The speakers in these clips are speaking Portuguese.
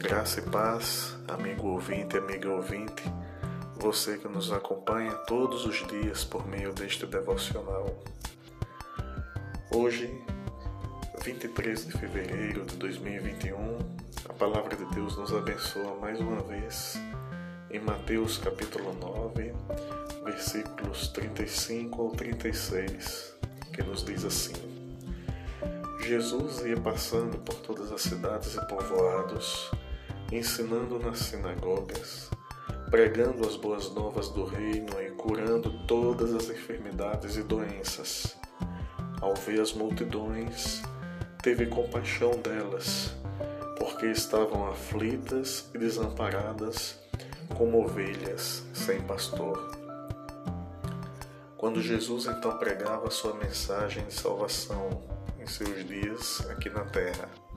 Graça e paz, amigo ouvinte, amiga ouvinte, você que nos acompanha todos os dias por meio deste devocional. Hoje, 23 de fevereiro de 2021, a palavra de Deus nos abençoa mais uma vez em Mateus capítulo 9, versículos 35 ao 36, que nos diz assim: Jesus ia passando por todas as cidades e povoados, ensinando nas sinagogas, pregando as boas novas do reino e curando todas as enfermidades e doenças. Ao ver as multidões, teve compaixão delas, porque estavam aflitas e desamparadas como ovelhas sem pastor. Quando Jesus então pregava sua mensagem de salvação, seus dias aqui na terra.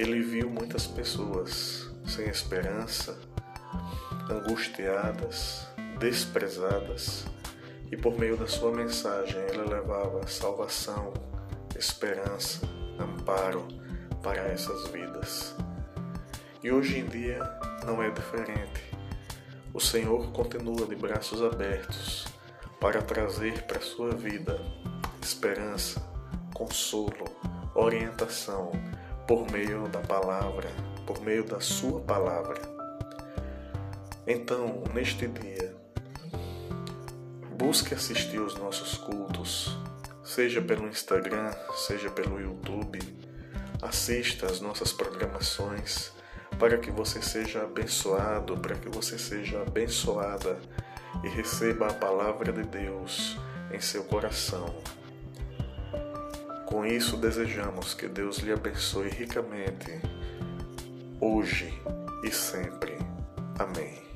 Ele viu muitas pessoas sem esperança, angustiadas, desprezadas, e por meio da sua mensagem ele levava salvação, esperança, amparo para essas vidas. E hoje em dia não é diferente. O Senhor continua de braços abertos para trazer para sua vida esperança, consolo, orientação por meio da palavra, por meio da Sua palavra. Então, neste dia, busque assistir os nossos cultos, seja pelo Instagram, seja pelo YouTube. Assista as nossas programações para que você seja abençoado, para que você seja abençoada e receba a palavra de Deus em seu coração. Com isso, desejamos que Deus lhe abençoe ricamente, hoje e sempre. Amém.